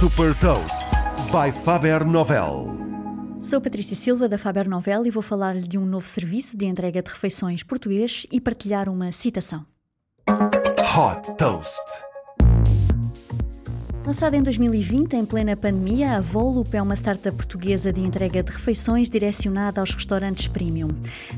Super Toast by Faber Novel. Sou Patrícia Silva da Faber Novel e vou falar-lhe de um novo serviço de entrega de refeições português e partilhar uma citação. Hot Toast. Lançada em 2020, em plena pandemia, a Volup é uma startup portuguesa de entrega de refeições direcionada aos restaurantes premium.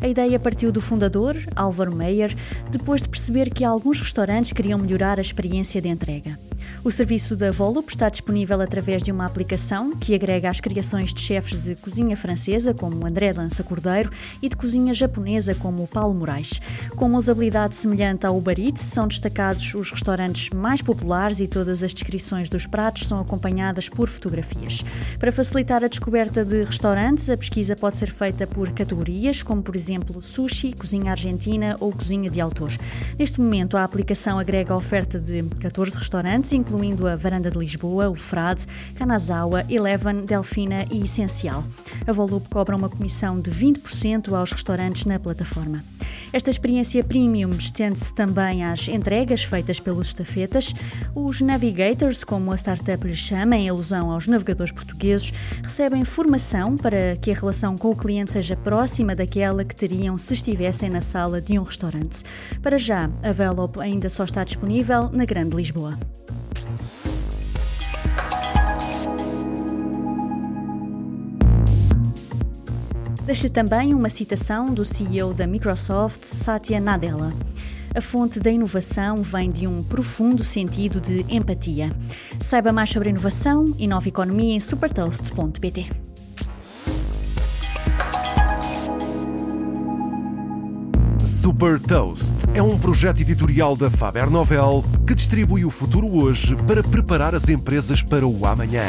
A ideia partiu do fundador, Álvaro Meyer, depois de perceber que alguns restaurantes queriam melhorar a experiência de entrega. O serviço da Volup está disponível através de uma aplicação que agrega as criações de chefes de cozinha francesa, como André Lança Cordeiro, e de cozinha japonesa, como Paulo Moraes. Com uma usabilidade semelhante ao Uber Eats, são destacados os restaurantes mais populares e todas as descrições dos pratos são acompanhadas por fotografias. Para facilitar a descoberta de restaurantes, a pesquisa pode ser feita por categorias, como por exemplo sushi, cozinha argentina ou cozinha de autor. Neste momento, a aplicação agrega a oferta de 14 restaurantes, incluindo a Varanda de Lisboa, o Frade, Kanazawa, Eleven, Delfina e Essencial. A Volup cobra uma comissão de 20% aos restaurantes na plataforma. Esta experiência premium estende-se também às entregas feitas pelos estafetas. Os navigators, como a startup lhe chama, em alusão aos navegadores portugueses, recebem formação para que a relação com o cliente seja próxima daquela que teriam se estivessem na sala de um restaurante. Para já, a Velop ainda só está disponível na Grande Lisboa. Deixa também uma citação do CEO da Microsoft, Satya Nadella. A fonte da inovação vem de um profundo sentido de empatia. Saiba mais sobre inovação e nova economia em supertoast.pt. Super Toast é um projeto editorial da Faber Novel que distribui o futuro hoje para preparar as empresas para o amanhã.